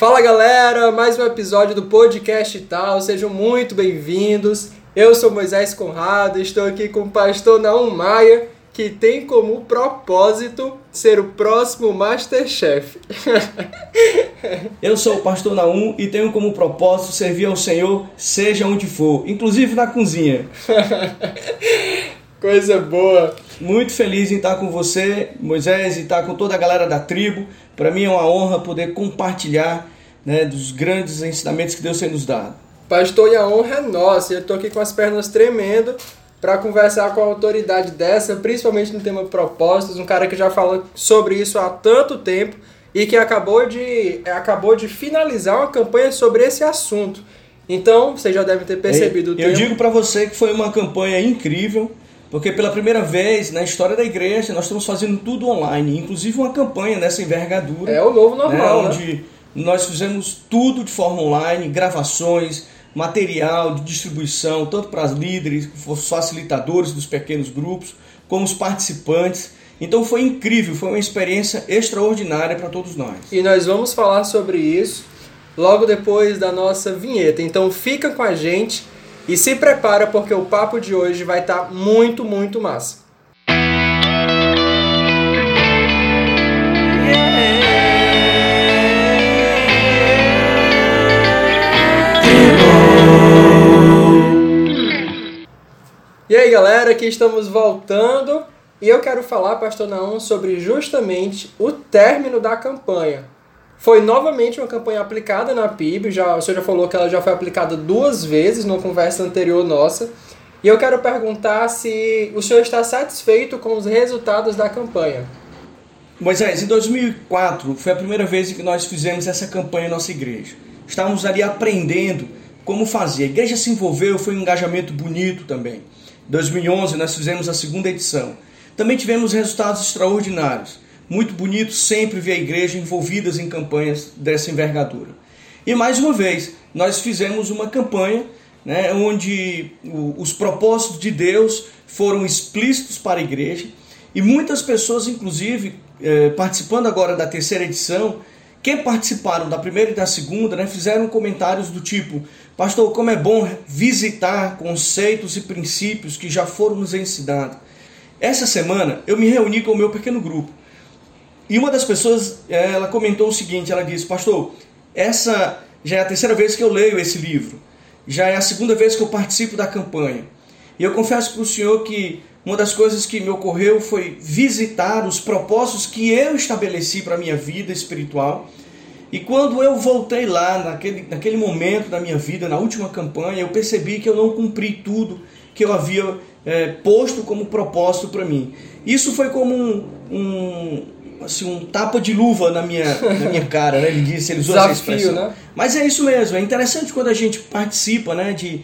Fala galera, mais um episódio do podcast e tal, sejam muito bem-vindos. Eu sou Moisés Conrado, estou aqui com o pastor Naum Maia, que tem como propósito ser o próximo Masterchef. Eu sou o pastor Naum e tenho como propósito servir ao Senhor, seja onde for, inclusive na cozinha. Coisa boa. Muito feliz em estar com você, Moisés, e estar com toda a galera da tribo. Para mim é uma honra poder compartilhar né, dos grandes ensinamentos que Deus tem nos dado. Pastor, e a honra é nossa. Eu estou aqui com as pernas tremendo para conversar com a autoridade dessa, principalmente no tema propósitos, um cara que já fala sobre isso há tanto tempo e que acabou de, acabou de finalizar uma campanha sobre esse assunto. Então, vocês já devem ter percebido eu, o tempo. Eu digo para você que foi uma campanha incrível, porque pela primeira vez na história da igreja nós estamos fazendo tudo online, inclusive uma campanha nessa envergadura. É o novo normal, né, onde né? nós fizemos tudo de forma online, gravações, material de distribuição, tanto para os líderes, os facilitadores dos pequenos grupos, como os participantes. Então foi incrível, foi uma experiência extraordinária para todos nós. E nós vamos falar sobre isso logo depois da nossa vinheta. Então fica com a gente e se prepara porque o papo de hoje vai estar tá muito, muito massa. E aí galera, aqui estamos voltando e eu quero falar, Pastor Naum, sobre justamente o término da campanha. Foi novamente uma campanha aplicada na PIB, já, o senhor já falou que ela já foi aplicada duas vezes numa conversa anterior nossa. E eu quero perguntar se o senhor está satisfeito com os resultados da campanha. Moisés, em 2004 foi a primeira vez que nós fizemos essa campanha em nossa igreja. Estávamos ali aprendendo como fazer. A igreja se envolveu, foi um engajamento bonito também. 2011 nós fizemos a segunda edição. Também tivemos resultados extraordinários. Muito bonito sempre ver a igreja envolvidas em campanhas dessa envergadura. E mais uma vez, nós fizemos uma campanha né, onde os propósitos de Deus foram explícitos para a igreja e muitas pessoas, inclusive, eh, participando agora da terceira edição, que participaram da primeira e da segunda, né, fizeram comentários do tipo: Pastor, como é bom visitar conceitos e princípios que já foram nos ensinados. Essa semana eu me reuni com o meu pequeno grupo e uma das pessoas ela comentou o seguinte: ela disse, Pastor, essa já é a terceira vez que eu leio esse livro, já é a segunda vez que eu participo da campanha. E eu confesso para o senhor que uma das coisas que me ocorreu foi visitar os propósitos que eu estabeleci para a minha vida espiritual. E quando eu voltei lá, naquele, naquele momento da minha vida, na última campanha, eu percebi que eu não cumpri tudo que eu havia é, posto como propósito para mim. Isso foi como um, um, assim, um tapa de luva na minha, na minha cara, né? Ele disse, ele usou Desafio, essa expressão. Né? Mas é isso mesmo, é interessante quando a gente participa né, de,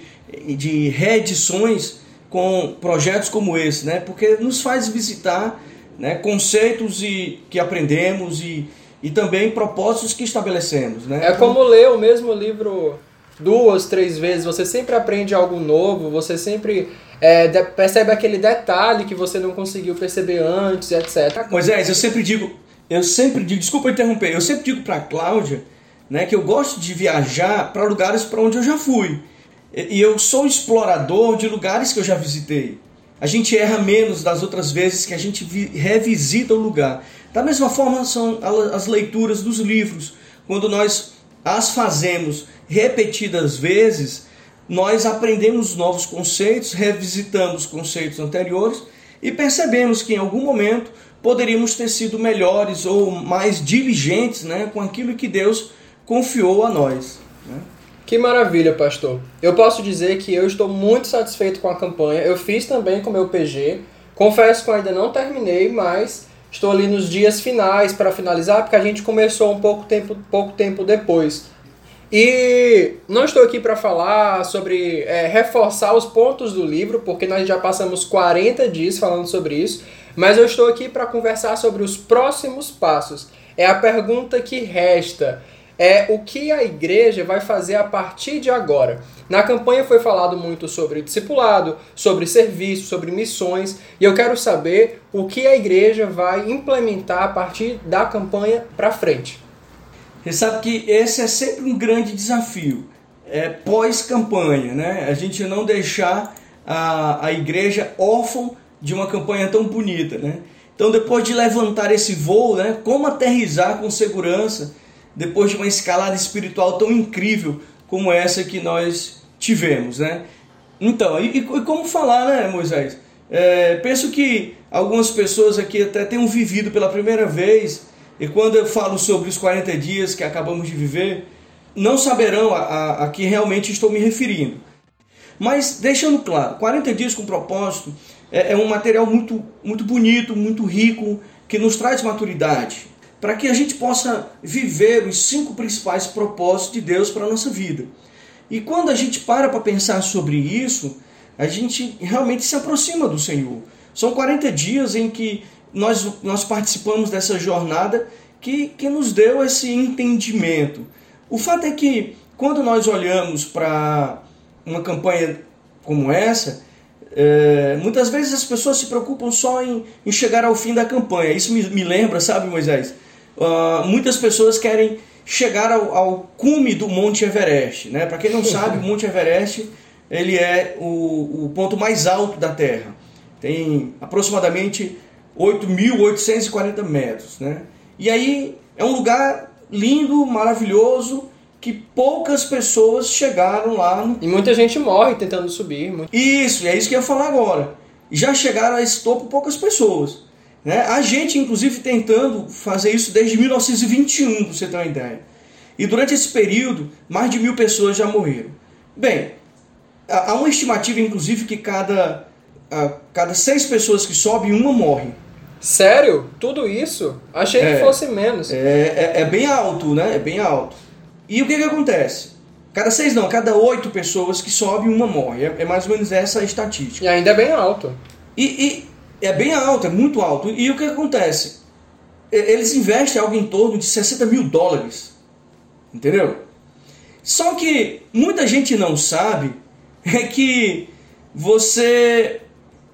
de reedições com projetos como esse, né? Porque nos faz visitar né, conceitos e, que aprendemos e, e também propósitos que estabelecemos. Né? É como ler o mesmo livro duas, três vezes, você sempre aprende algo novo, você sempre é, de, percebe aquele detalhe que você não conseguiu perceber antes, etc. Moisés, eu sempre digo, eu sempre digo, desculpa interromper, eu sempre digo para Cláudia né, que eu gosto de viajar para lugares para onde eu já fui. E eu sou explorador de lugares que eu já visitei. A gente erra menos das outras vezes que a gente revisita o lugar. Da mesma forma são as leituras dos livros. Quando nós as fazemos repetidas vezes, nós aprendemos novos conceitos, revisitamos conceitos anteriores e percebemos que em algum momento poderíamos ter sido melhores ou mais diligentes né, com aquilo que Deus confiou a nós. Né? Que maravilha, pastor. Eu posso dizer que eu estou muito satisfeito com a campanha. Eu fiz também com o meu PG. Confesso que ainda não terminei, mas estou ali nos dias finais para finalizar, porque a gente começou um pouco tempo, pouco tempo depois. E não estou aqui para falar sobre é, reforçar os pontos do livro, porque nós já passamos 40 dias falando sobre isso, mas eu estou aqui para conversar sobre os próximos passos. É a pergunta que resta é o que a igreja vai fazer a partir de agora. Na campanha foi falado muito sobre discipulado, sobre serviço, sobre missões, e eu quero saber o que a igreja vai implementar a partir da campanha para frente. Você sabe que esse é sempre um grande desafio, é pós-campanha, né? A gente não deixar a, a igreja órfã de uma campanha tão bonita, né? Então, depois de levantar esse voo, né, como aterrizar com segurança depois de uma escalada espiritual tão incrível como essa que nós tivemos, né? Então, e, e como falar, né, Moisés? É, penso que algumas pessoas aqui até tenham vivido pela primeira vez, e quando eu falo sobre os 40 dias que acabamos de viver, não saberão a, a, a que realmente estou me referindo. Mas deixando claro, 40 dias com propósito é, é um material muito, muito bonito, muito rico, que nos traz maturidade, para que a gente possa viver os cinco principais propósitos de Deus para a nossa vida. E quando a gente para para pensar sobre isso, a gente realmente se aproxima do Senhor. São 40 dias em que nós, nós participamos dessa jornada que, que nos deu esse entendimento. O fato é que quando nós olhamos para uma campanha como essa, é, muitas vezes as pessoas se preocupam só em, em chegar ao fim da campanha. Isso me, me lembra, sabe, Moisés? Uh, muitas pessoas querem chegar ao, ao, cume do Monte Everest. Né? Para quem não sabe, o Monte Everest ele é o, o ponto mais alto da Terra. Tem aproximadamente 8.840 metros. Né? E aí é um lugar lindo, maravilhoso, que poucas pessoas chegaram lá. E muita gente morre tentando subir. Isso, é isso que eu ia falar agora. Já chegaram a esse topo poucas pessoas. Né? A gente, inclusive, tentando fazer isso desde 1921, para você ter uma ideia. E durante esse período, mais de mil pessoas já morreram. Bem, há uma estimativa, inclusive, que cada, a, cada seis pessoas que sobem, uma morre. Sério? Tudo isso? Achei é, que fosse menos. É, é, é bem alto, né? É bem alto. E o que, que acontece? Cada seis não, cada oito pessoas que sobe, uma morre. É, é, mais ou menos essa a estatística. E ainda é bem alto. E, e é bem alto, é muito alto. E o que acontece? Eles investem algo em torno de 60 mil dólares. Entendeu? Só que muita gente não sabe é que você,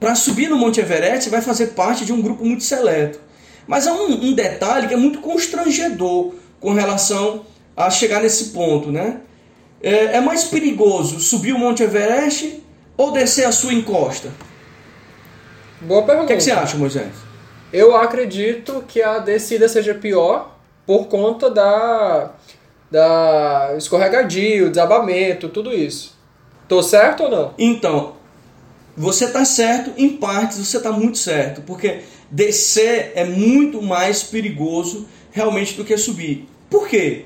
para subir no Monte Everest, vai fazer parte de um grupo muito seleto. Mas há um, um detalhe que é muito constrangedor com relação a chegar nesse ponto, né? É, é mais perigoso subir o Monte Everest ou descer a sua encosta? Boa pergunta. O que, é que, você acha, Moisés? Eu acredito que a descida seja pior por conta da, da escorregadio, desabamento, tudo isso. Tô certo ou não? Então, você tá certo, em partes você tá muito certo, porque descer é muito mais perigoso realmente do que subir. Por quê?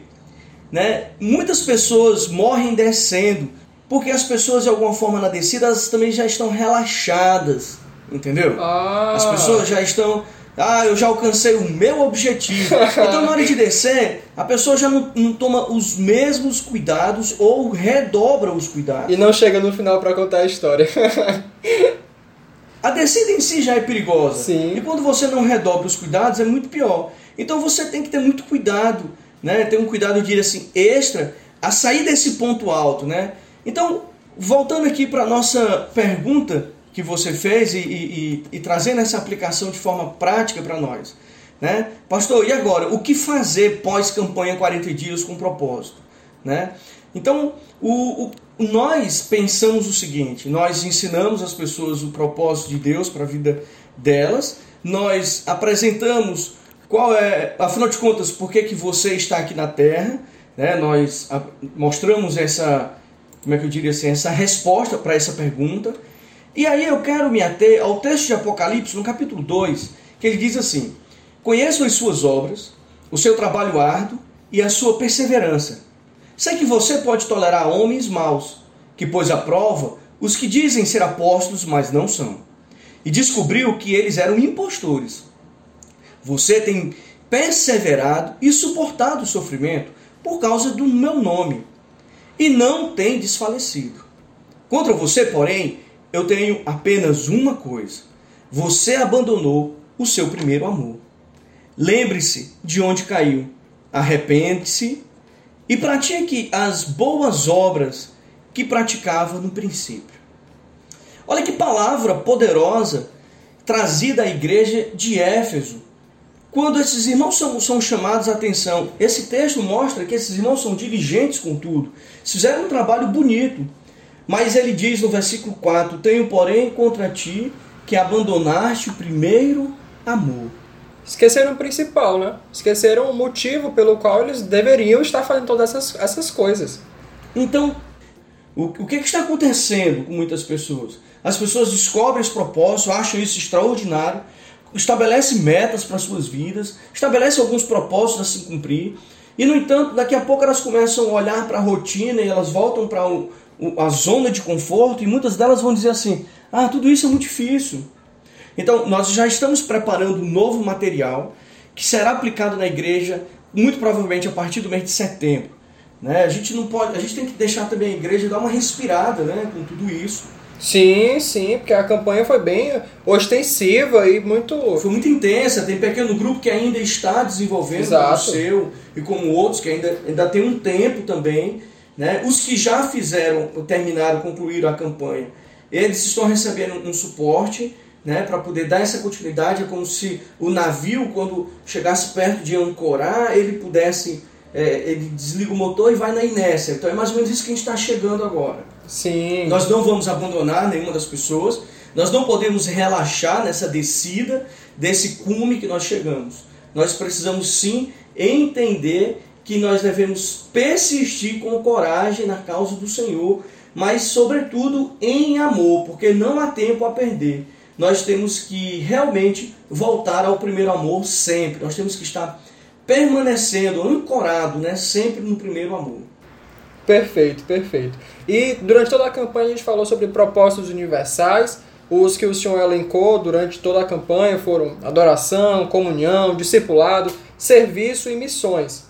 Né? Muitas pessoas morrem descendo porque as pessoas de alguma forma na descida elas também já estão relaxadas, entendeu? Ah. As pessoas já estão ah, eu já alcancei o meu objetivo. Então, na hora de descer, a pessoa já não, não, toma os mesmos cuidados ou redobra os cuidados. E não chega no final para contar a história. a descida em si já é perigosa. Sim. E quando você não redobra os cuidados, é muito pior. Então, você tem que ter muito cuidado né? Ter um cuidado, eu diria assim, extra a sair desse ponto alto, né? Então, voltando aqui para a nossa pergunta que você fez e, e, e, trazendo essa aplicação de forma prática para nós, né? Pastor, e agora? O que fazer pós-campanha 40 dias com propósito, né? Então, o, o, nós pensamos o seguinte: nós ensinamos as pessoas o propósito de Deus para a vida delas, nós apresentamos qual é, afinal de contas, por que, que você está aqui na Terra? Né? Nós mostramos essa, como é que eu diria assim, essa resposta para essa pergunta. E aí eu quero me ater ao texto de Apocalipse, no capítulo 2, que ele diz assim: Conheço as suas obras, o seu trabalho árduo e a sua perseverança. Sei que você pode tolerar homens maus, que pôs à prova os que dizem ser apóstolos, mas não são. E descobriu que eles eram impostores. Você tem perseverado e suportado o sofrimento por causa do meu nome e não tem desfalecido. Contra você, porém, eu tenho apenas uma coisa: você abandonou o seu primeiro amor. Lembre-se de onde caiu, arrepende-se e pratique as boas obras que praticava no princípio. Olha que palavra poderosa trazida à igreja de Éfeso quando esses irmãos são, são chamados à atenção. Esse texto mostra que esses irmãos são diligentes com tudo, fizeram um trabalho bonito. Mas ele diz no versículo 4: Tenho, porém, contra ti que abandonaste o primeiro amor. Esqueceram o principal, né? Esqueceram o motivo pelo qual eles deveriam estar fazendo todas essas, essas coisas. Então, o, o que, que está acontecendo com muitas pessoas? As pessoas descobrem esse propósito, acham isso extraordinário, estabelecem metas para suas vidas, estabelecem alguns propósitos a se cumprir, e no entanto, daqui a pouco elas começam a olhar para a rotina e elas voltam para a zona de conforto, e muitas delas vão dizer assim: ah, tudo isso é muito difícil. Então, nós já estamos preparando um novo material que será aplicado na igreja, muito provavelmente a partir do mês de setembro. Né? A gente não pode, a gente tem que deixar também a igreja dar uma respirada, né, com tudo isso. Sim, sim, porque a campanha foi bem ostensiva e muito. Foi muito intensa. Tem pequeno grupo que ainda está desenvolvendo Exato. o seu, e como outros que ainda, ainda tem um tempo também. Né? Os que já fizeram, terminaram, concluíram a campanha, eles estão recebendo um suporte né, para poder dar essa continuidade. É como se o navio, quando chegasse perto de ancorar, ele pudesse. É, ele desliga o motor e vai na inércia. Então é mais ou menos isso que a gente está chegando agora. Sim. Nós não vamos abandonar nenhuma das pessoas. Nós não podemos relaxar nessa descida desse cume que nós chegamos. Nós precisamos sim entender que nós devemos persistir com coragem na causa do Senhor, mas sobretudo em amor, porque não há tempo a perder nós temos que realmente voltar ao primeiro amor sempre. Nós temos que estar permanecendo, ancorado, né, sempre no primeiro amor. Perfeito, perfeito. E durante toda a campanha a gente falou sobre propósitos universais. Os que o senhor elencou durante toda a campanha foram adoração, comunhão, discipulado, serviço e missões.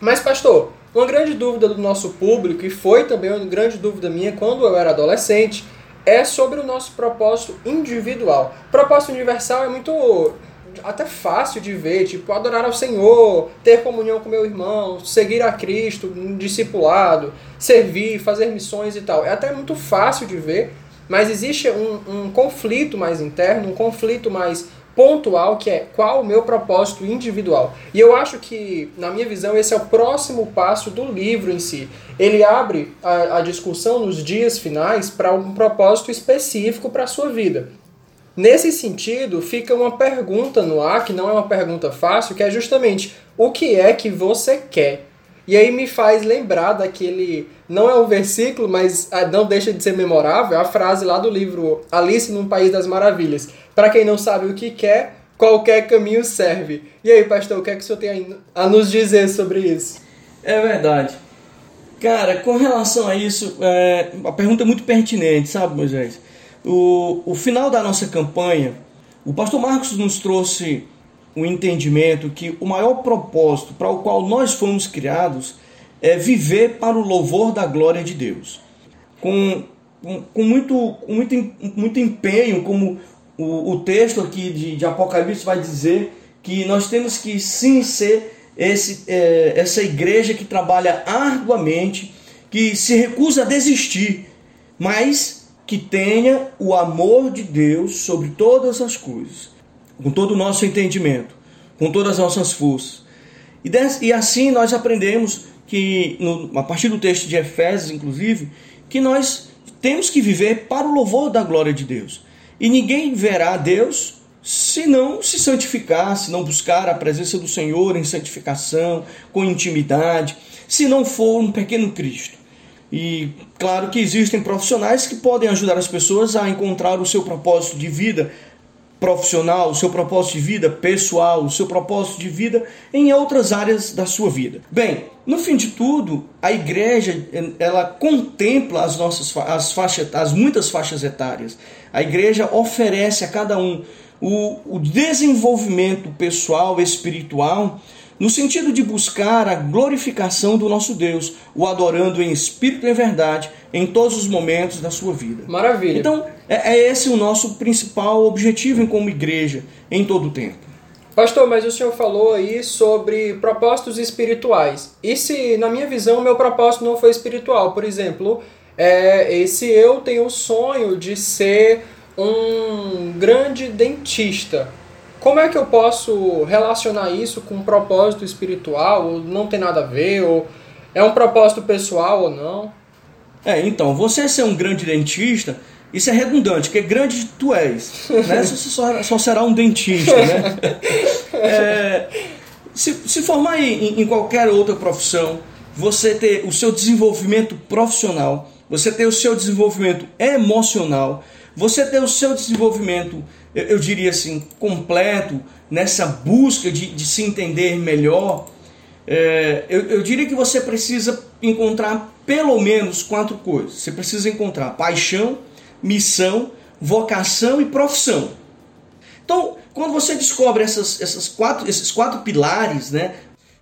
Mas, pastor, uma grande dúvida do nosso público, e foi também uma grande dúvida minha quando eu era adolescente, é sobre o nosso propósito individual. Propósito universal é muito até fácil de ver, tipo, adorar ao Senhor, ter comunhão com meu irmão, seguir a Cristo, um discipulado, servir, fazer missões e tal. É até muito fácil de ver, mas existe um, um conflito mais interno, um conflito mais pontual, que é qual o meu propósito individual. E eu acho que, na minha visão, esse é o próximo passo do livro em si. Ele abre a, a discussão nos dias finais para um propósito específico para a sua vida. Nesse sentido, fica uma pergunta no ar, que não é uma pergunta fácil, que é justamente o que é que você quer? E aí me faz lembrar daquele. Não é um versículo, mas ah, não deixa de ser memorável, a frase lá do livro Alice no País das Maravilhas. Para quem não sabe o que quer, qualquer caminho serve. E aí, pastor, o que é que o senhor tem a nos dizer sobre isso? É verdade. Cara, com relação a isso, é, a pergunta é muito pertinente, sabe, Moisés? O, o final da nossa campanha, o pastor Marcos nos trouxe o entendimento que o maior propósito para o qual nós fomos criados é viver para o louvor da glória de Deus. Com, com, com muito, com muito, muito empenho, como o, o texto aqui de, de Apocalipse vai dizer, que nós temos que sim ser esse, é, essa igreja que trabalha arduamente, que se recusa a desistir, mas que tenha o amor de Deus sobre todas as coisas com todo o nosso entendimento, com todas as nossas forças. E, des, e assim nós aprendemos que, no, a partir do texto de Efésios, inclusive, que nós temos que viver para o louvor da glória de Deus. E ninguém verá Deus se não se santificar, se não buscar a presença do Senhor em santificação, com intimidade, se não for um pequeno Cristo. E claro que existem profissionais que podem ajudar as pessoas a encontrar o seu propósito de vida profissional, o seu propósito de vida pessoal, o seu propósito de vida em outras áreas da sua vida. Bem, no fim de tudo, a igreja ela contempla as nossas as faixas, as muitas faixas etárias. A igreja oferece a cada um o, o desenvolvimento pessoal, espiritual no sentido de buscar a glorificação do nosso Deus, o adorando em espírito e em verdade em todos os momentos da sua vida. Maravilha. Então, é, é esse o nosso principal objetivo como igreja em todo o tempo. Pastor, mas o senhor falou aí sobre propósitos espirituais. E se, na minha visão, meu propósito não foi espiritual? Por exemplo, é, esse eu tenho o sonho de ser um grande dentista como é que eu posso relacionar isso com um propósito espiritual? Ou não tem nada a ver? Ou é um propósito pessoal ou não? É, então, você ser um grande dentista, isso é redundante, porque grande tu és, né? Você só, só será um dentista, né? É, se, se formar em, em qualquer outra profissão, você ter o seu desenvolvimento profissional, você ter o seu desenvolvimento emocional, você ter o seu desenvolvimento eu, eu diria assim, completo, nessa busca de, de se entender melhor, é, eu, eu diria que você precisa encontrar pelo menos quatro coisas. Você precisa encontrar paixão, missão, vocação e profissão. Então, quando você descobre essas, essas quatro, esses quatro pilares, né,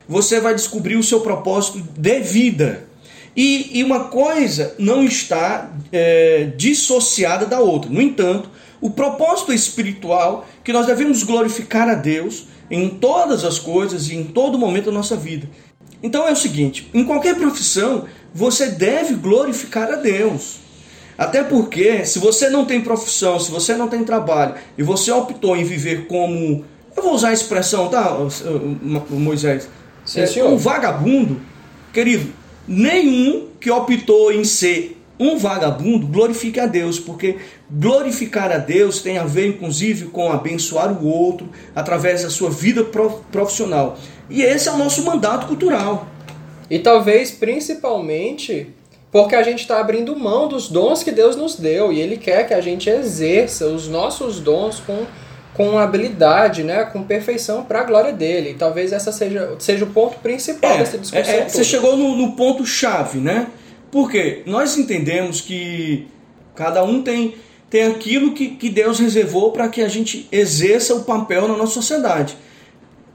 você vai descobrir o seu propósito de vida. E, e uma coisa não está é, dissociada da outra. No entanto, o propósito espiritual que nós devemos glorificar a Deus em todas as coisas e em todo momento da nossa vida. Então é o seguinte: em qualquer profissão, você deve glorificar a Deus. Até porque, se você não tem profissão, se você não tem trabalho e você optou em viver como. Eu vou usar a expressão, tá, Moisés? Sim, é, um vagabundo, querido, nenhum que optou em ser um vagabundo glorifica a Deus, porque glorificar a Deus tem a ver, inclusive, com abençoar o outro através da sua vida profissional. E esse é o nosso mandato cultural. E talvez principalmente porque a gente está abrindo mão dos dons que Deus nos deu e Ele quer que a gente exerça os nossos dons com, com habilidade, né, com perfeição para a glória dele. E talvez essa seja, seja o ponto principal é, dessa discussão. É, é, você chegou no, no ponto chave, né? Porque nós entendemos que cada um tem, tem aquilo que, que Deus reservou para que a gente exerça o papel na nossa sociedade.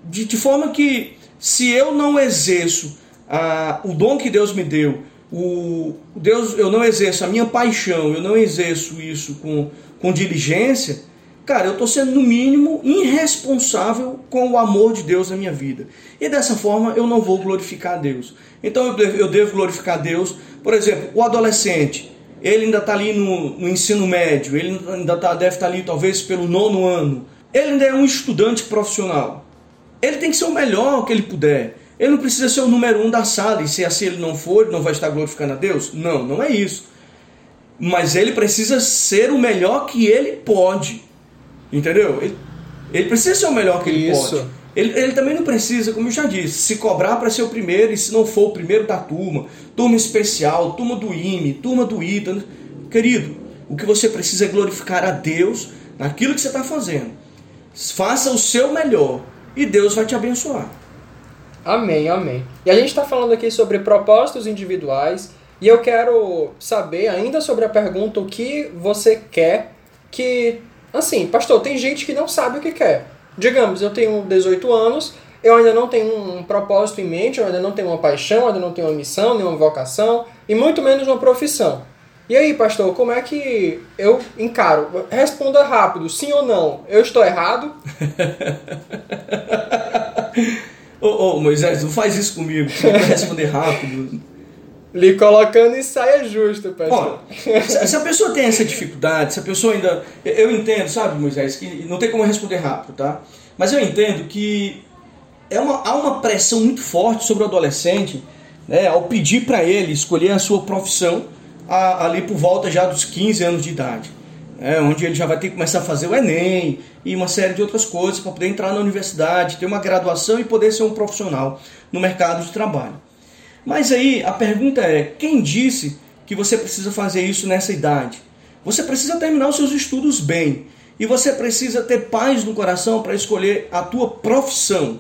De, de forma que, se eu não exerço a, o dom que Deus me deu, o Deus, eu não exerço a minha paixão, eu não exerço isso com, com diligência, cara, eu estou sendo no mínimo irresponsável com o amor de Deus na minha vida. E dessa forma eu não vou glorificar a Deus. Então eu devo, glorificar a Deus por exemplo, o adolescente, ele ainda está ali no, no, ensino médio, ele ainda tá, deve estar tá ali talvez pelo nono ano. Ele ainda é um estudante profissional. Ele tem que ser o melhor que ele puder. Ele não precisa ser o número um da sala, e se assim ele não for, ele não vai estar glorificando a Deus? Não, não é isso. Mas ele precisa ser o melhor que ele pode. Entendeu? Ele, ele precisa ser o melhor que ele isso. pode. Ele, ele também não precisa, como eu já disse, se cobrar para ser o primeiro e se não for o primeiro da turma, turma especial, turma do IME, turma do ITA. Querido, o que você precisa é glorificar a Deus naquilo que você está fazendo. Faça o seu melhor e Deus vai te abençoar. Amém, amém. E a gente está falando aqui sobre propósitos individuais e eu quero saber ainda sobre a pergunta o que você quer que. Assim, pastor, tem gente que não sabe o que quer. Digamos, eu tenho 18 anos, eu ainda não tenho um propósito em mente, eu ainda não tenho uma paixão, ainda não tenho uma missão, nenhuma vocação, e muito menos uma profissão. E aí, pastor, como é que eu encaro? Responda rápido, sim ou não. Eu estou errado? ô, Moisés, não faz isso comigo. Vai responder rápido. Lhe colocando em saia justa, pastor. Ó, se a pessoa tem essa dificuldade, se a pessoa ainda. Eu entendo, sabe, Moisés, que não tem como responder rápido, tá? Mas eu entendo que é uma, há uma pressão muito forte sobre o adolescente né, ao pedir para ele escolher a sua profissão a, ali por volta já dos 15 anos de idade. É, onde ele já vai ter que começar a fazer o Enem e uma série de outras coisas para poder entrar na universidade, ter uma graduação e poder ser um profissional no mercado de trabalho. Mas aí a pergunta é: quem disse que você precisa fazer isso nessa idade? Você precisa terminar os seus estudos bem e você precisa ter paz no coração para escolher a tua profissão.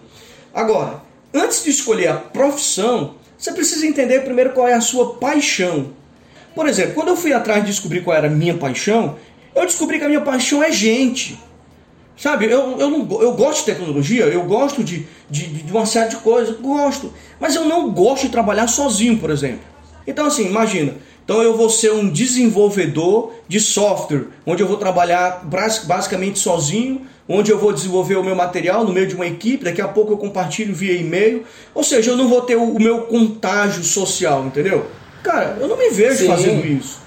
Agora, antes de escolher a profissão, você precisa entender primeiro qual é a sua paixão. Por exemplo, quando eu fui atrás de descobrir qual era a minha paixão, eu descobri que a minha paixão é gente. Sabe, eu, eu, não, eu gosto de tecnologia, eu gosto de, de, de uma série de coisas, gosto. Mas eu não gosto de trabalhar sozinho, por exemplo. Então, assim, imagina. Então, eu vou ser um desenvolvedor de software, onde eu vou trabalhar basicamente sozinho, onde eu vou desenvolver o meu material no meio de uma equipe, daqui a pouco eu compartilho via e-mail. Ou seja, eu não vou ter o, meu contágio social, entendeu? Cara, eu não me vejo Sim. fazendo isso.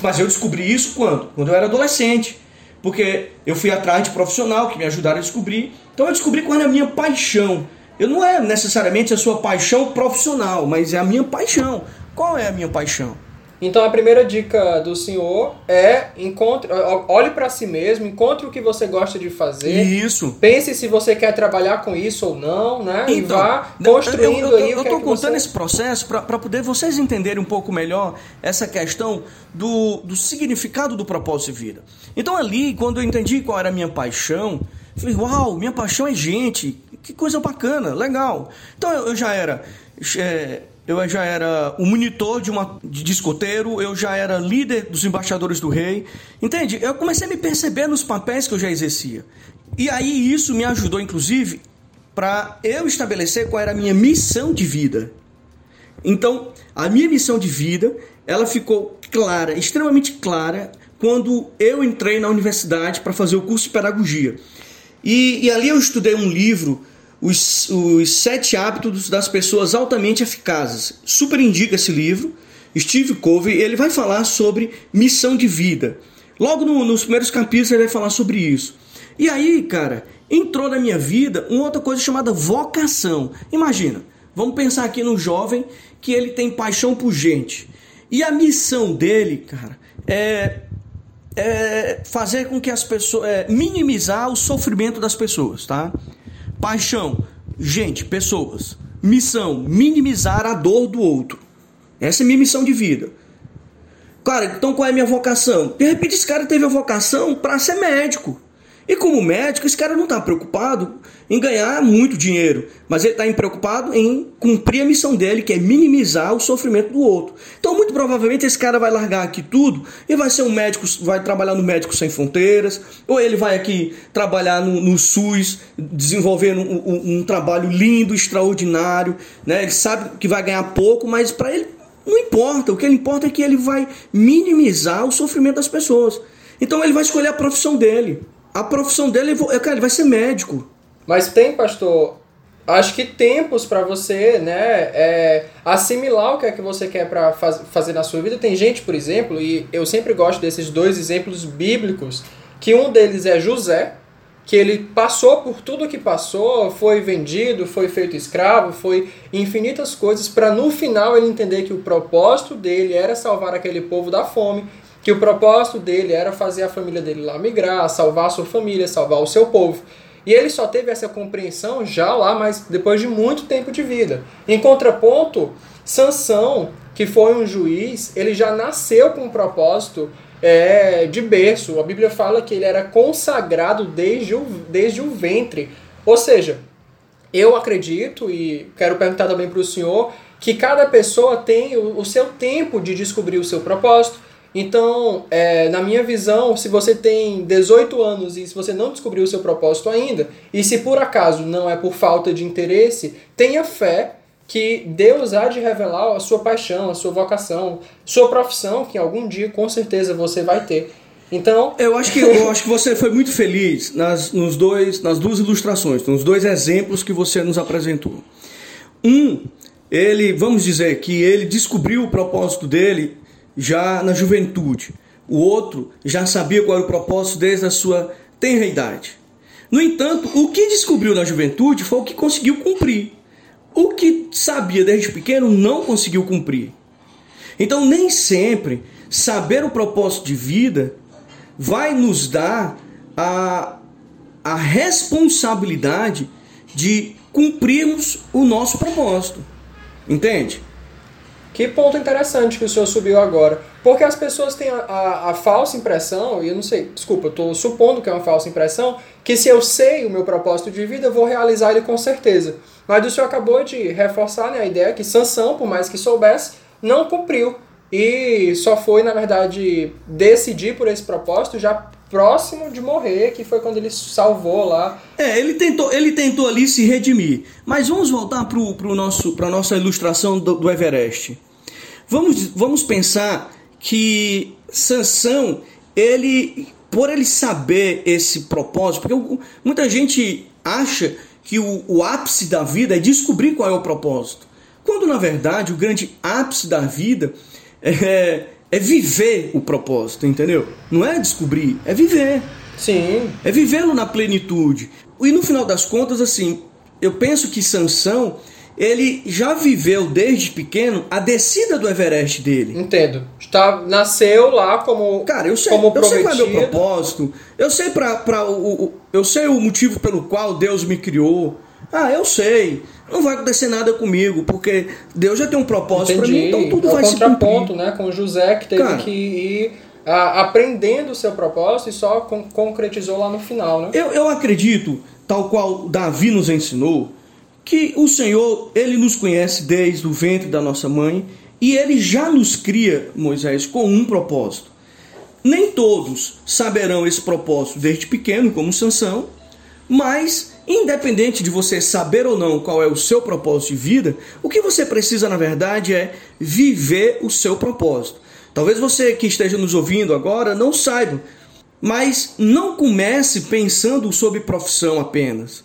Mas eu descobri isso quando? Quando eu era adolescente. Porque eu fui atrás de profissional que me ajudaram a descobrir. Então eu descobri qual era a minha paixão. Eu não é necessariamente a sua paixão profissional, mas é a minha paixão. Qual é a minha paixão? Então a primeira dica do senhor é encontre, olhe para si mesmo, encontre o que você gosta de fazer. Isso. Pense se você quer trabalhar com isso ou não, né? Então, e vá construindo eu, eu, eu, aí eu tô é contando você... esse processo para poder vocês entenderem um pouco melhor essa questão do, do significado do propósito de vida. Então ali, quando eu entendi qual era a minha paixão, falei, uau, minha paixão é gente, que coisa bacana, legal. Então eu, eu já era é, eu já era o monitor de, uma, de discoteiro, eu já era líder dos embaixadores do rei. Entende? Eu comecei a me perceber nos papéis que eu já exercia. E aí isso me ajudou, inclusive, para eu estabelecer qual era a minha missão de vida. Então, a minha missão de vida, ela ficou clara, extremamente clara, quando eu entrei na universidade para fazer o curso de pedagogia. E, e ali eu estudei um livro os, os Sete Hábitos das Pessoas Altamente Eficazes. Super indica esse livro. Steve Covey, ele vai falar sobre missão de vida. Logo no, nos primeiros capítulos ele vai falar sobre isso. E aí, cara, entrou na minha vida uma outra coisa chamada vocação. Imagina, vamos pensar aqui no jovem que ele tem paixão por gente. E a missão dele, cara, é, é fazer com que as pessoas. É, minimizar o sofrimento das pessoas, tá? Paixão, gente, pessoas. Missão, minimizar a dor do outro. Essa é minha missão de vida. Cara, então qual é a minha vocação? De repente esse cara teve a vocação para ser médico. E como médico, esse cara não está preocupado em ganhar muito dinheiro, mas ele está preocupado em cumprir a missão dele, que é minimizar o sofrimento do outro. Então, muito provavelmente, esse cara vai largar aqui tudo e vai ser um médico, vai trabalhar no Médico Sem Fronteiras, ou ele vai aqui trabalhar no, no SUS, desenvolvendo um, um, um trabalho lindo, extraordinário. Né? Ele sabe que vai ganhar pouco, mas para ele não importa. O que ele importa é que ele vai minimizar o sofrimento das pessoas. Então, ele vai escolher a profissão dele a profissão dele, é, cara, ele vai ser médico. Mas tem, pastor, acho que tempos para você, né, é, assimilar o que é que você quer para faz, fazer na sua vida. Tem gente, por exemplo, e eu sempre gosto desses dois exemplos bíblicos, que um deles é José, que ele passou por tudo que passou, foi vendido, foi feito escravo, foi infinitas coisas para no final ele entender que o propósito dele era salvar aquele povo da fome que o propósito dele era fazer a família dele lá migrar, salvar a sua família, salvar o seu povo. E ele só teve essa compreensão já lá, mas depois de muito tempo de vida. Em contraponto, Sansão, que foi um juiz, ele já nasceu com um propósito é, de berço. A Bíblia fala que ele era consagrado desde o, desde o ventre. Ou seja, eu acredito, e quero perguntar também para o senhor, que cada pessoa tem o, o seu tempo de descobrir o seu propósito, então, é, na minha visão, se você tem 18 anos e se você não descobriu o seu propósito ainda, e se por acaso não é por falta de interesse, tenha fé que Deus há de revelar a sua paixão, a sua vocação, sua profissão, que algum dia com certeza você vai ter. Então, eu acho que eu acho que você foi muito feliz nas, nos dois, nas duas ilustrações, nos dois exemplos que você nos apresentou. Um, ele, vamos dizer que ele descobriu o propósito dele já na juventude. O outro já sabia qual era o propósito desde a sua tenra idade. No entanto, o que descobriu na juventude foi o que conseguiu cumprir. O que sabia desde pequeno não conseguiu cumprir. Então, nem sempre saber o propósito de vida vai nos dar a, a responsabilidade de cumprirmos o nosso propósito. Entende? Que ponto interessante que o senhor subiu agora. Porque as pessoas têm a, a, a falsa impressão, e eu não sei, desculpa, eu estou supondo que é uma falsa impressão, que se eu sei o meu propósito de vida, eu vou realizar ele com certeza. Mas o senhor acabou de reforçar né, a ideia que Sansão, por mais que soubesse, não cumpriu. E só foi, na verdade, decidir por esse propósito já próximo de morrer, que foi quando ele salvou lá. É, ele tentou, ele tentou ali se redimir. Mas vamos voltar para pro nosso, a nossa ilustração do, do, Everest. Vamos, vamos pensar que Sansão, ele, por ele saber esse propósito, porque muita gente acha que o, o ápice da vida é descobrir qual é o propósito. Quando na verdade o grande ápice da vida é, é viver o propósito, entendeu? Não é descobrir, é viver. Sim. É vivê-lo na plenitude. E no final das contas, assim, eu penso que Sansão ele já viveu desde pequeno a descida do Everest dele. Entendo. Está, nasceu lá como Cara, eu sei, como eu sei qual é meu prometido. propósito. Eu sei para o, o- eu sei o motivo pelo qual Deus me criou. Ah, eu sei. Não vai acontecer nada comigo, porque Deus já tem um propósito para mim, então tudo é vai se contraponto, cumprir. né? Com José que teve Cara. que ir ah, aprendendo o seu propósito e só con- concretizou lá no final, né? Eu, eu acredito, tal qual Davi nos ensinou, que o Senhor, ele nos conhece desde o ventre da nossa mãe e ele já nos cria, Moisés, com um propósito. Nem todos saberão esse propósito desde pequeno, como Sansão, mas independente de você saber ou não qual é o seu propósito de vida, o que você precisa na verdade é viver o seu propósito. Talvez você que esteja nos ouvindo agora não saiba, mas não comece pensando sobre profissão apenas.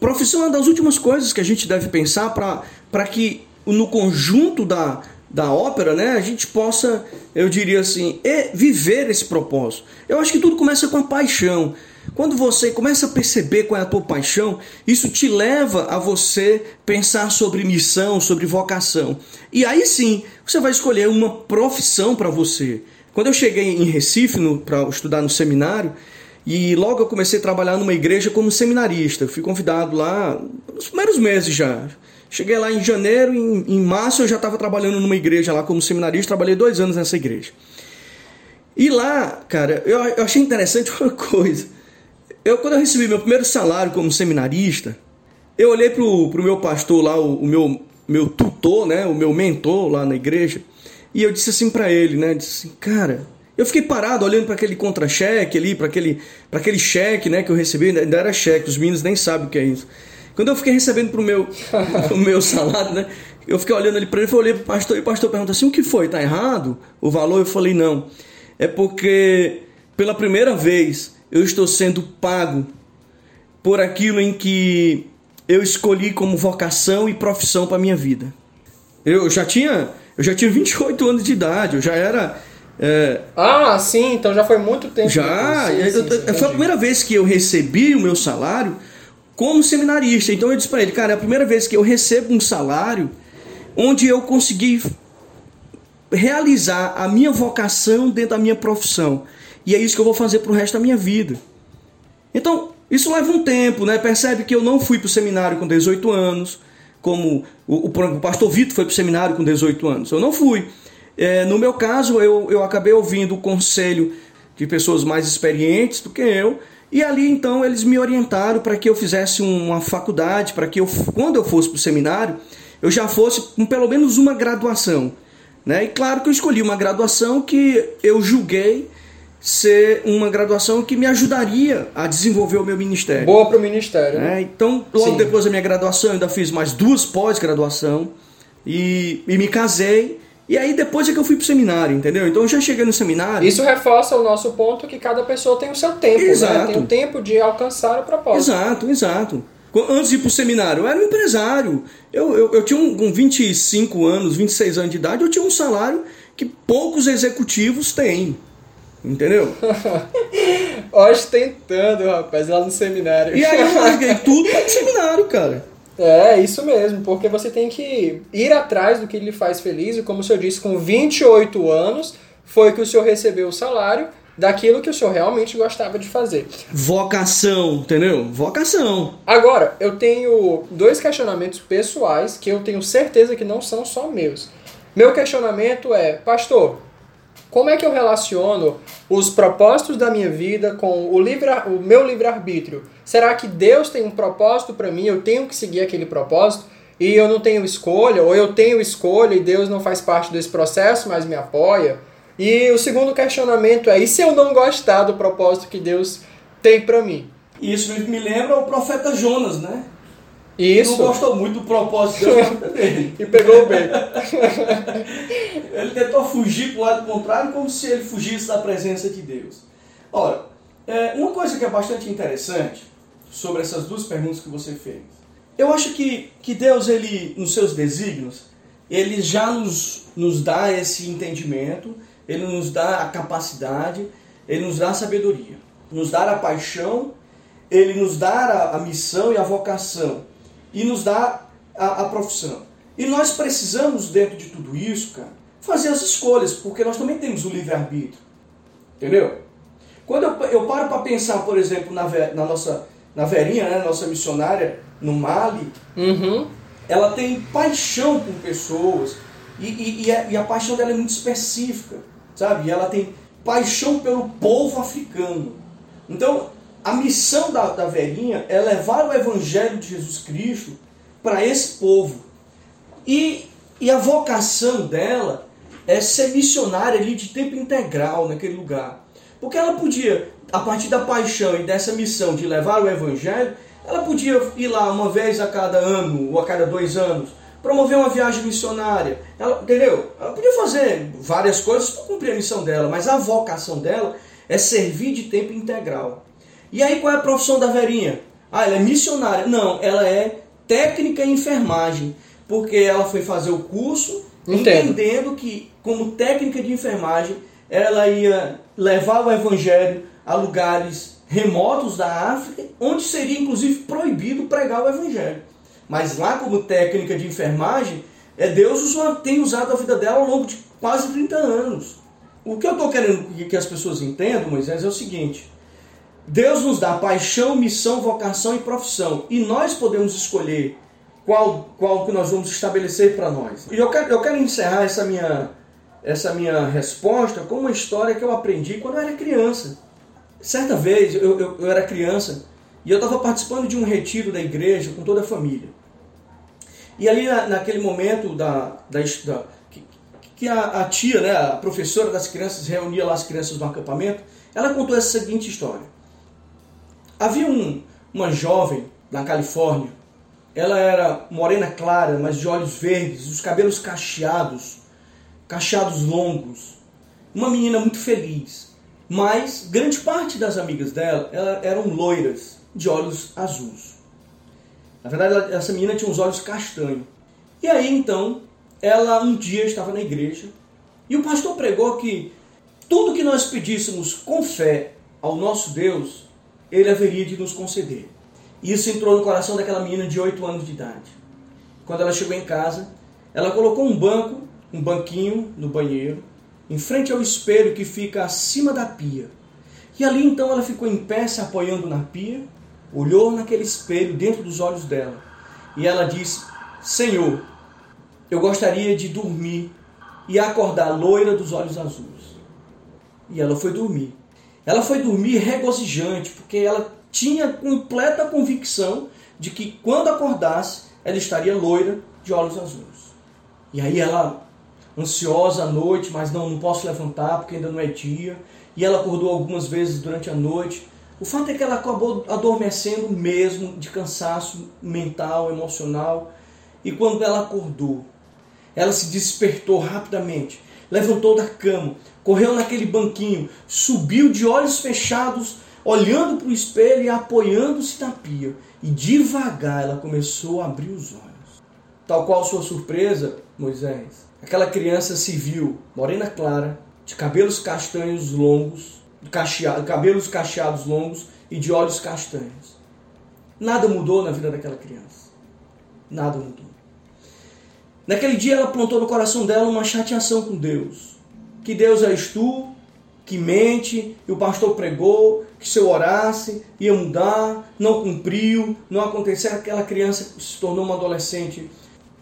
Profissão é uma das últimas coisas que a gente deve pensar para que no conjunto da, da ópera, né, a gente possa, eu diria assim, viver esse propósito. Eu acho que tudo começa com a paixão. Quando você começa a perceber qual é a tua paixão, isso te leva a você pensar sobre missão, sobre vocação. E aí sim, você vai escolher uma profissão para você. Quando eu cheguei em Recife para estudar no seminário, e logo eu comecei a trabalhar numa igreja como seminarista. Eu fui convidado lá nos primeiros meses já. Cheguei lá em janeiro, em, em março eu já estava trabalhando numa igreja lá como seminarista. Trabalhei dois anos nessa igreja. E lá, cara, eu, eu achei interessante uma coisa. Eu, quando eu recebi meu primeiro salário como seminarista, eu olhei pro, pro meu pastor lá, o, o meu, meu tutor, né, o meu mentor lá na igreja, e eu disse assim para ele, né, disse assim, cara, eu fiquei parado olhando para aquele contra-cheque ali, para aquele, aquele cheque, né, que eu recebi, ainda era cheque, os meninos nem sabem o que é isso. Quando eu fiquei recebendo pro meu, pro meu salário, né, eu fiquei olhando ali para ele, eu olhei pastor, e o pastor perguntou assim, o que foi, tá errado o valor? Eu falei, não, é porque pela primeira vez eu estou sendo pago por aquilo em que eu escolhi como vocação e profissão para minha vida. Eu já tinha, eu já tinha 28 anos de idade, eu já era é, Ah, sim, então já foi muito tempo. já. Sim, sim, sim, foi a primeira vez que eu recebi o meu salário como seminarista. Então eu disse para ele, cara, é a primeira vez que eu recebo um salário onde eu consegui realizar a minha vocação dentro da minha profissão. E é isso que eu vou fazer pro resto da minha vida. Então, isso leva um tempo, né? Percebe que eu não fui pro seminário com 18 anos, como o, o, o pastor Vitor foi pro seminário com 18 anos. Eu não fui. É, no meu caso, eu, eu acabei ouvindo o conselho de pessoas mais experientes do que eu, e ali então eles me orientaram para que eu fizesse uma faculdade, para que eu, quando eu fosse pro seminário, eu já fosse com pelo menos uma graduação. Né? E claro que eu escolhi uma graduação que eu julguei ser uma graduação que me ajudaria a desenvolver o meu ministério. Boa pro ministério. né? né? Então, logo Sim. depois da minha graduação, eu ainda fiz mais duas pós-graduação e, e me casei. E aí depois é que eu fui pro seminário, entendeu? Então eu já cheguei no seminário. Isso reforça o nosso ponto que cada pessoa tem o seu tempo, né? Exato. Tem o tempo de alcançar o propósito. Exato, exato. Antes de ir pro seminário, eu era um empresário. Eu, eu, eu tinha um, com 25 anos, 26 anos de idade, eu tinha um salário que poucos executivos têm. Entendeu? Ostentando, rapaz, lá no seminário. E aí eu larguei tudo para o seminário, cara. É, isso mesmo, porque você tem que ir atrás do que lhe faz feliz, e como o senhor disse, com 28 anos foi que o senhor recebeu o salário daquilo que o senhor realmente gostava de fazer. Vocação, entendeu? Vocação. Agora, eu tenho dois questionamentos pessoais que eu tenho certeza que não são só meus. Meu questionamento é, pastor, como é que eu relaciono os propósitos da minha vida com o, livre, o meu livre-arbítrio? Será que Deus tem um propósito para mim? Eu tenho que seguir aquele propósito? E eu não tenho escolha? Ou eu tenho escolha e Deus não faz parte desse processo, mas me apoia? E o segundo questionamento é: e se eu não gostar do propósito que Deus tem para mim? Isso me lembra o profeta Jonas, né? Isso. Não gostou muito do propósito de Deus dele. E pegou bem. Ele tentou fugir para o lado contrário como se ele fugisse da presença de Deus. Ora, é, uma coisa que é bastante interessante sobre essas duas perguntas que você fez. Eu acho que, que Deus, ele, nos seus desígnios, ele já nos, nos dá esse entendimento, ele nos dá a capacidade, ele nos dá a sabedoria. nos dar a paixão, ele nos dá a, a missão e a vocação, e nos dá a, a profissão. E nós precisamos, dentro de tudo isso, cara, fazer as escolhas, porque nós também temos o livre-arbítrio. Entendeu? Quando eu, eu paro para pensar, por exemplo, na, na nossa na Verinha, né, nossa missionária no Mali, uhum. ela tem paixão por pessoas e, e, e, a, e, a, paixão dela é muito específica, sabe? E ela tem paixão pelo povo africano. Então, a missão da, da Verinha é levar o evangelho de Jesus Cristo para esse povo. E, e a vocação dela é ser missionária ali de tempo integral naquele lugar. Porque ela podia, a partir da paixão e dessa missão de levar o evangelho, ela podia ir lá uma vez a cada ano ou a cada dois anos, promover uma viagem missionária. Ela, entendeu? Ela podia fazer várias coisas para cumprir a missão dela, mas a vocação dela é servir de tempo integral. E aí qual é a profissão da Verinha? Ah, ela é missionária. Não, ela é técnica em enfermagem, porque ela foi fazer o curso Entendo. entendendo que, como técnica de enfermagem, ela ia levar o evangelho a lugares remotos da África, onde seria inclusive proibido pregar o evangelho. Mas lá, como técnica de enfermagem, é Deus tem usado a vida dela ao longo de quase 30 anos. O que eu estou querendo que as pessoas entendam, Moisés, é o seguinte: Deus nos dá paixão, missão, vocação e profissão, e nós podemos escolher qual, qual que nós vamos estabelecer para nós. E eu quero, eu quero encerrar essa minha, essa minha resposta com uma história que eu aprendi quando eu era criança. Certa vez, eu, eu, eu era criança e eu estava participando de um retiro da igreja com toda a família. E ali na, naquele momento da, da, da que, que a, a, tia, né, a professora das crianças, reunia lá as crianças no acampamento, ela contou essa seguinte história. Havia um, uma jovem na Califórnia ela era morena clara, mas de olhos verdes, os cabelos cacheados, cacheados longos. Uma menina muito feliz. Mas grande parte das amigas dela eram loiras, de olhos azuis. Na verdade, essa menina tinha os olhos castanhos. E aí então, ela um dia estava na igreja e o pastor pregou que tudo que nós pedíssemos com fé ao nosso Deus, ele haveria de nos conceder. Isso entrou no coração daquela menina de 8 anos de idade. Quando ela chegou em casa, ela colocou um banco, um banquinho no banheiro, em frente ao espelho que fica acima da pia. E ali então ela ficou em pé, se apoiando na pia, olhou naquele espelho dentro dos olhos dela. E ela disse: Senhor, eu gostaria de dormir e acordar loira dos olhos azuis. E ela foi dormir. Ela foi dormir regozijante, porque ela tinha completa convicção de que quando acordasse, ela estaria loira de olhos azuis. E aí ela, ansiosa à noite, mas não, não posso levantar porque ainda não é dia. E ela acordou algumas vezes durante a noite. O fato é que ela acabou adormecendo mesmo de cansaço mental, emocional. E quando ela acordou, ela se despertou rapidamente, levantou da cama, correu naquele banquinho, subiu de olhos fechados olhando para o espelho e apoiando-se na pia. E devagar ela começou a abrir os olhos. Tal qual sua surpresa, Moisés, aquela criança se viu morena clara, de cabelos castanhos longos, cacheado, cabelos cacheados longos e de olhos castanhos. Nada mudou na vida daquela criança. Nada mudou. Naquele dia ela plantou no coração dela uma chateação com Deus. Que Deus és tu, que mente, e o pastor pregou, que se eu orasse ia mudar, não cumpriu, não aconteceu. Aquela criança se tornou uma adolescente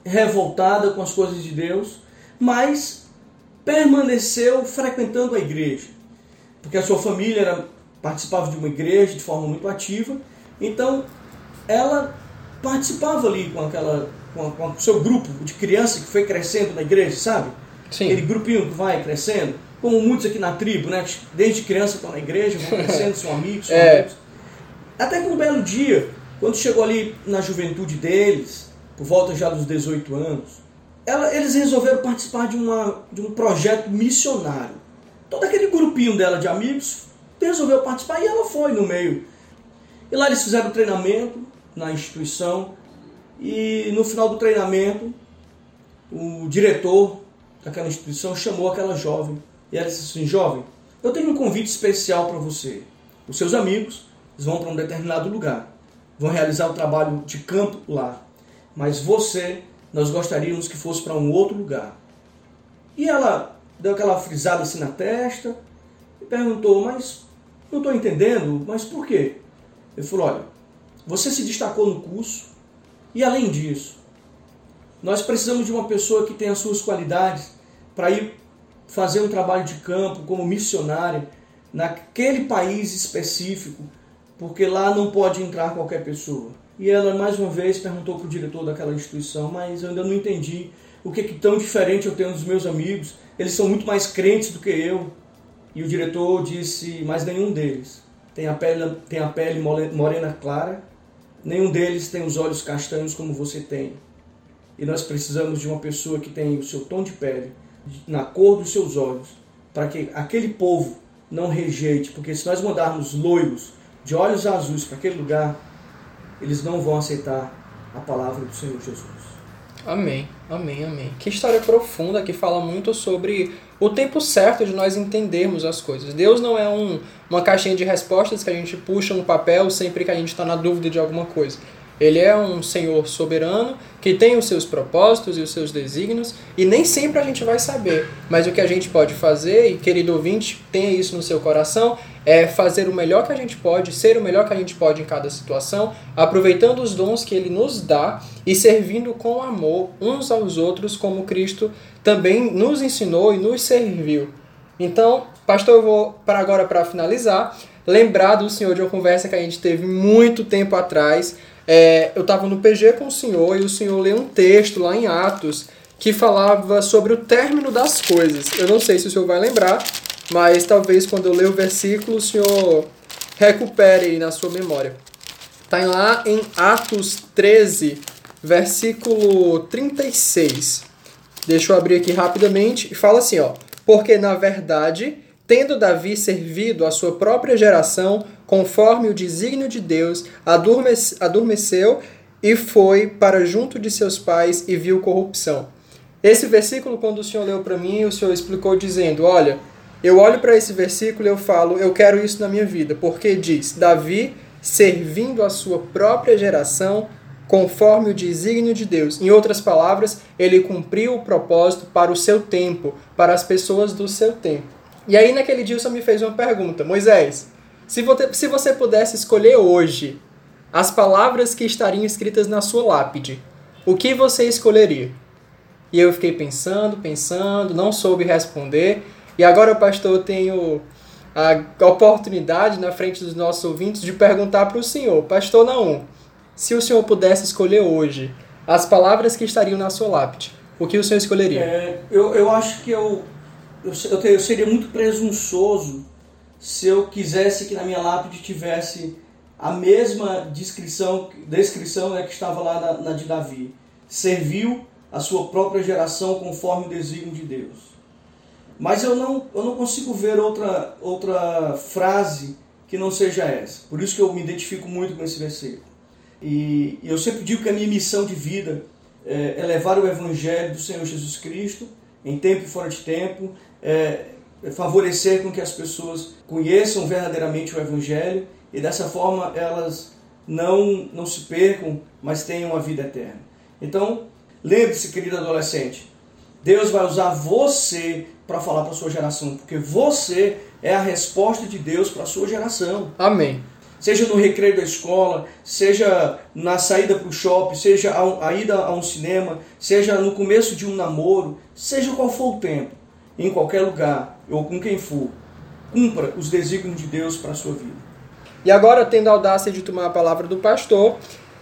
revoltada com as coisas de Deus, mas permaneceu frequentando a igreja, porque a sua família era, participava de uma igreja de forma muito ativa, então ela participava ali com aquela com, com o seu grupo de criança que foi crescendo na igreja, sabe? Sim. Aquele grupinho que vai crescendo como muitos aqui na tribo, né? Desde criança estão na igreja, vão crescendo, são amigos, são é. amigos. Até que um belo dia, quando chegou ali na juventude deles, por volta já dos 18 anos, ela, eles resolveram participar de, uma, de um projeto missionário. Todo aquele grupinho dela de amigos resolveu participar e ela foi no meio. E lá eles fizeram treinamento na instituição e no final do treinamento o diretor daquela instituição chamou aquela jovem e ela disse assim: Jovem, eu tenho um convite especial para você. os seus amigos, vão para um determinado lugar, vão realizar o trabalho de campo lá. Mas você, nós gostaríamos que fosse para um outro lugar. E ela deu aquela frisada assim na testa e perguntou: Mas não estou entendendo, mas por quê? Ele falou: Olha, você se destacou no curso e além disso, nós precisamos de uma pessoa que tenha as suas qualidades para ir fazer um trabalho de campo como missionária naquele país específico, porque lá não pode entrar qualquer pessoa. E ela mais uma vez perguntou para o diretor daquela instituição, mas eu ainda não entendi o que, que tão diferente eu tenho dos meus amigos. Eles são muito mais crentes do que eu. E o diretor disse, mas nenhum deles tem a pele, tem a pele morena clara, nenhum deles tem os olhos castanhos como você tem. E nós precisamos de uma pessoa que tenha o seu tom de pele, na cor dos seus olhos, para que aquele povo não rejeite, porque se nós mandarmos loiros de olhos azuis para aquele lugar, eles não vão aceitar a palavra do Senhor Jesus. Amém, amém, amém. Que história profunda que fala muito sobre o tempo certo de nós entendermos as coisas. Deus não é um, uma caixinha de respostas que a gente puxa um papel sempre que a gente está na dúvida de alguma coisa. Ele é um Senhor soberano que tem os seus propósitos e os seus desígnios e nem sempre a gente vai saber. Mas o que a gente pode fazer, e querido ouvinte, tenha isso no seu coração, é fazer o melhor que a gente pode, ser o melhor que a gente pode em cada situação, aproveitando os dons que ele nos dá e servindo com amor uns aos outros, como Cristo também nos ensinou e nos serviu. Então, pastor, eu vou para agora para finalizar, lembrar do senhor de uma conversa que a gente teve muito tempo atrás é, eu estava no PG com o senhor e o senhor leu um texto lá em Atos que falava sobre o término das coisas. Eu não sei se o senhor vai lembrar, mas talvez quando eu ler o versículo o senhor recupere na sua memória. Está lá em Atos 13, versículo 36. Deixa eu abrir aqui rapidamente e fala assim, ó: "Porque na verdade Tendo Davi servido a sua própria geração, conforme o desígnio de Deus, adormeceu e foi para junto de seus pais e viu corrupção. Esse versículo, quando o Senhor leu para mim, o Senhor explicou dizendo: Olha, eu olho para esse versículo e eu falo, eu quero isso na minha vida, porque diz: Davi servindo a sua própria geração, conforme o desígnio de Deus. Em outras palavras, ele cumpriu o propósito para o seu tempo, para as pessoas do seu tempo. E aí naquele dia o Senhor me fez uma pergunta, Moisés, se você, se você pudesse escolher hoje as palavras que estariam escritas na sua lápide, o que você escolheria? E eu fiquei pensando, pensando, não soube responder. E agora, pastor, eu tenho a oportunidade na frente dos nossos ouvintes de perguntar para o senhor, pastor Naum, se o senhor pudesse escolher hoje as palavras que estariam na sua lápide, o que o senhor escolheria? É, eu, eu acho que eu eu, eu, eu seria muito presunçoso se eu quisesse que na minha lápide tivesse a mesma descrição, descrição né, que estava lá na, na de Davi. Serviu a sua própria geração conforme o desígnio de Deus. Mas eu não, eu não consigo ver outra, outra frase que não seja essa. Por isso que eu me identifico muito com esse versículo. E, e eu sempre digo que a minha missão de vida é, é levar o Evangelho do Senhor Jesus Cristo em tempo e fora de tempo, é, favorecer com que as pessoas conheçam verdadeiramente o Evangelho e dessa forma elas não, não se percam, mas tenham a vida eterna. Então, lembre-se, querido adolescente, Deus vai usar você para falar para a sua geração, porque você é a resposta de Deus para a sua geração. Amém. Seja no recreio da escola, seja na saída para o shopping, seja a ida a um cinema, seja no começo de um namoro, seja qual for o tempo em qualquer lugar ou com quem for, cumpra os desígnios de Deus para a sua vida. E agora, tendo a audácia de tomar a palavra do pastor,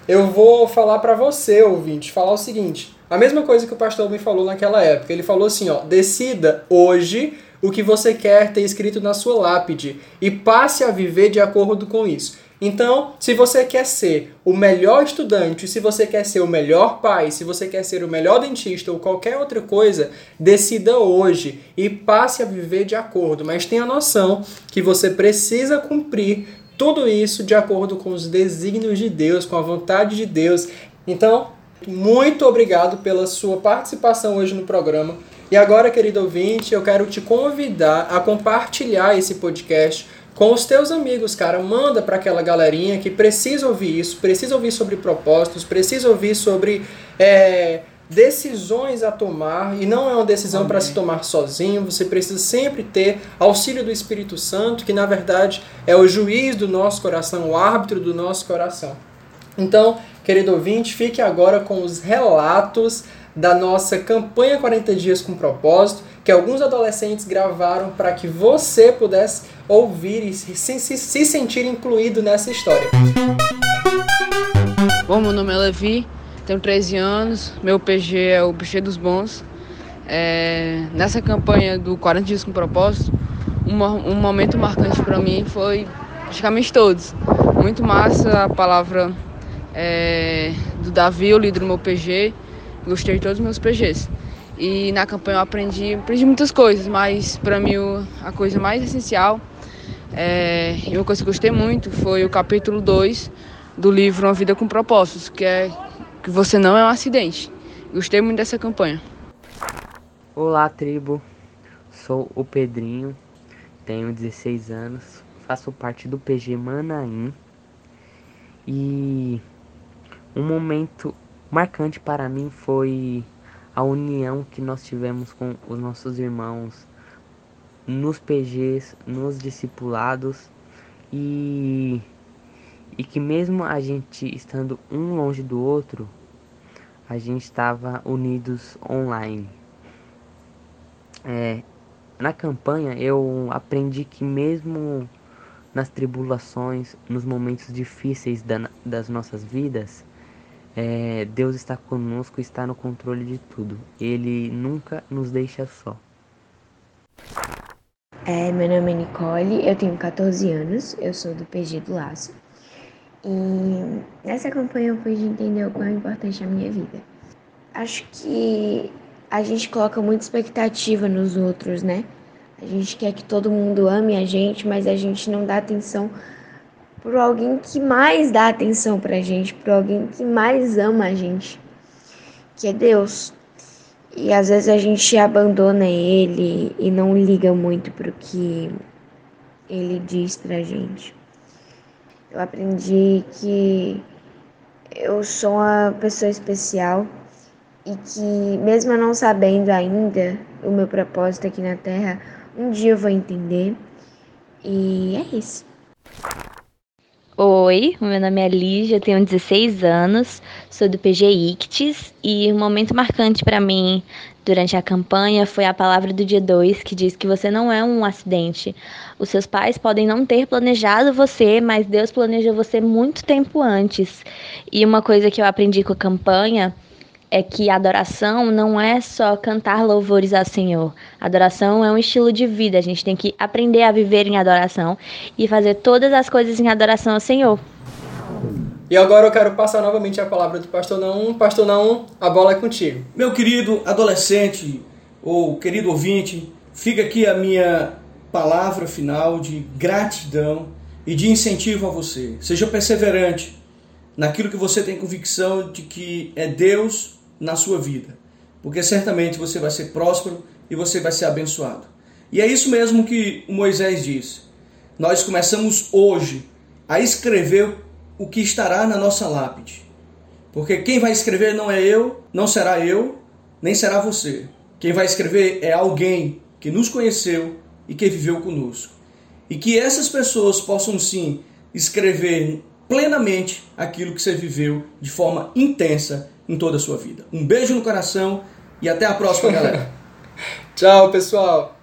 eu vou falar para você, ouvinte, falar o seguinte: a mesma coisa que o pastor me falou naquela época. Ele falou assim: ó, decida hoje o que você quer ter escrito na sua lápide e passe a viver de acordo com isso. Então, se você quer ser o melhor estudante, se você quer ser o melhor pai, se você quer ser o melhor dentista ou qualquer outra coisa, decida hoje e passe a viver de acordo. Mas tenha noção que você precisa cumprir tudo isso de acordo com os desígnios de Deus, com a vontade de Deus. Então, muito obrigado pela sua participação hoje no programa. E agora, querido ouvinte, eu quero te convidar a compartilhar esse podcast com os teus amigos, cara. Manda para aquela galerinha que precisa ouvir isso, precisa ouvir sobre propósitos, precisa ouvir sobre é, decisões a tomar. E não é uma decisão para se tomar sozinho. Você precisa sempre ter auxílio do Espírito Santo, que na verdade é o juiz do nosso coração, o árbitro do nosso coração. Então, querido ouvinte, fique agora com os relatos da nossa campanha 40 Dias com Propósito, que alguns adolescentes gravaram para que você pudesse ouvir e se, se, se sentir incluído nessa história. Bom, meu nome é Levi, tenho 13 anos, meu PG é o PG dos Bons. É, nessa campanha do 40 Dias com Propósito, um, um momento marcante para mim foi praticamente todos. Muito massa a palavra é, do Davi, o líder do meu PG, Gostei de todos os meus PGs. E na campanha eu aprendi, aprendi muitas coisas, mas para mim a coisa mais essencial é, e uma coisa que eu gostei muito foi o capítulo 2 do livro Uma Vida com Propósitos, que é que você não é um acidente. Gostei muito dessa campanha. Olá, tribo. Sou o Pedrinho, tenho 16 anos, faço parte do PG Manaim. E um momento marcante para mim foi a união que nós tivemos com os nossos irmãos nos PGs, nos discipulados e e que mesmo a gente estando um longe do outro, a gente estava unidos online. É, na campanha eu aprendi que mesmo nas tribulações, nos momentos difíceis da, das nossas vidas, é, Deus está conosco, está no controle de tudo. Ele nunca nos deixa só. É, meu nome é Nicole, eu tenho 14 anos, eu sou do PG do Laço. E nessa campanha eu pude entender o quão é a minha vida. Acho que a gente coloca muita expectativa nos outros, né? A gente quer que todo mundo ame a gente, mas a gente não dá atenção por alguém que mais dá atenção pra gente, por alguém que mais ama a gente, que é Deus. E às vezes a gente abandona ele e não liga muito pro que ele diz pra gente. Eu aprendi que eu sou uma pessoa especial e que, mesmo eu não sabendo ainda o meu propósito aqui na Terra, um dia eu vou entender. E é isso. Oi, meu nome é Lígia, tenho 16 anos, sou do PG Ictis e um momento marcante para mim durante a campanha foi a palavra do dia 2 que diz que você não é um acidente. Os seus pais podem não ter planejado você, mas Deus planejou você muito tempo antes. E uma coisa que eu aprendi com a campanha é que adoração não é só cantar louvores ao Senhor. Adoração é um estilo de vida. A gente tem que aprender a viver em adoração e fazer todas as coisas em adoração ao Senhor. E agora eu quero passar novamente a palavra do pastor não. Pastor não, a bola é contigo. Meu querido adolescente ou querido ouvinte, fica aqui a minha palavra final de gratidão e de incentivo a você. Seja perseverante naquilo que você tem convicção de que é Deus na sua vida, porque certamente você vai ser próspero e você vai ser abençoado. E é isso mesmo que Moisés disse. Nós começamos hoje a escrever o que estará na nossa lápide. Porque quem vai escrever não é eu, não será eu, nem será você. Quem vai escrever é alguém que nos conheceu e que viveu conosco. E que essas pessoas possam sim escrever plenamente aquilo que você viveu de forma intensa em toda a sua vida. Um beijo no coração e até a próxima, galera. Tchau, pessoal.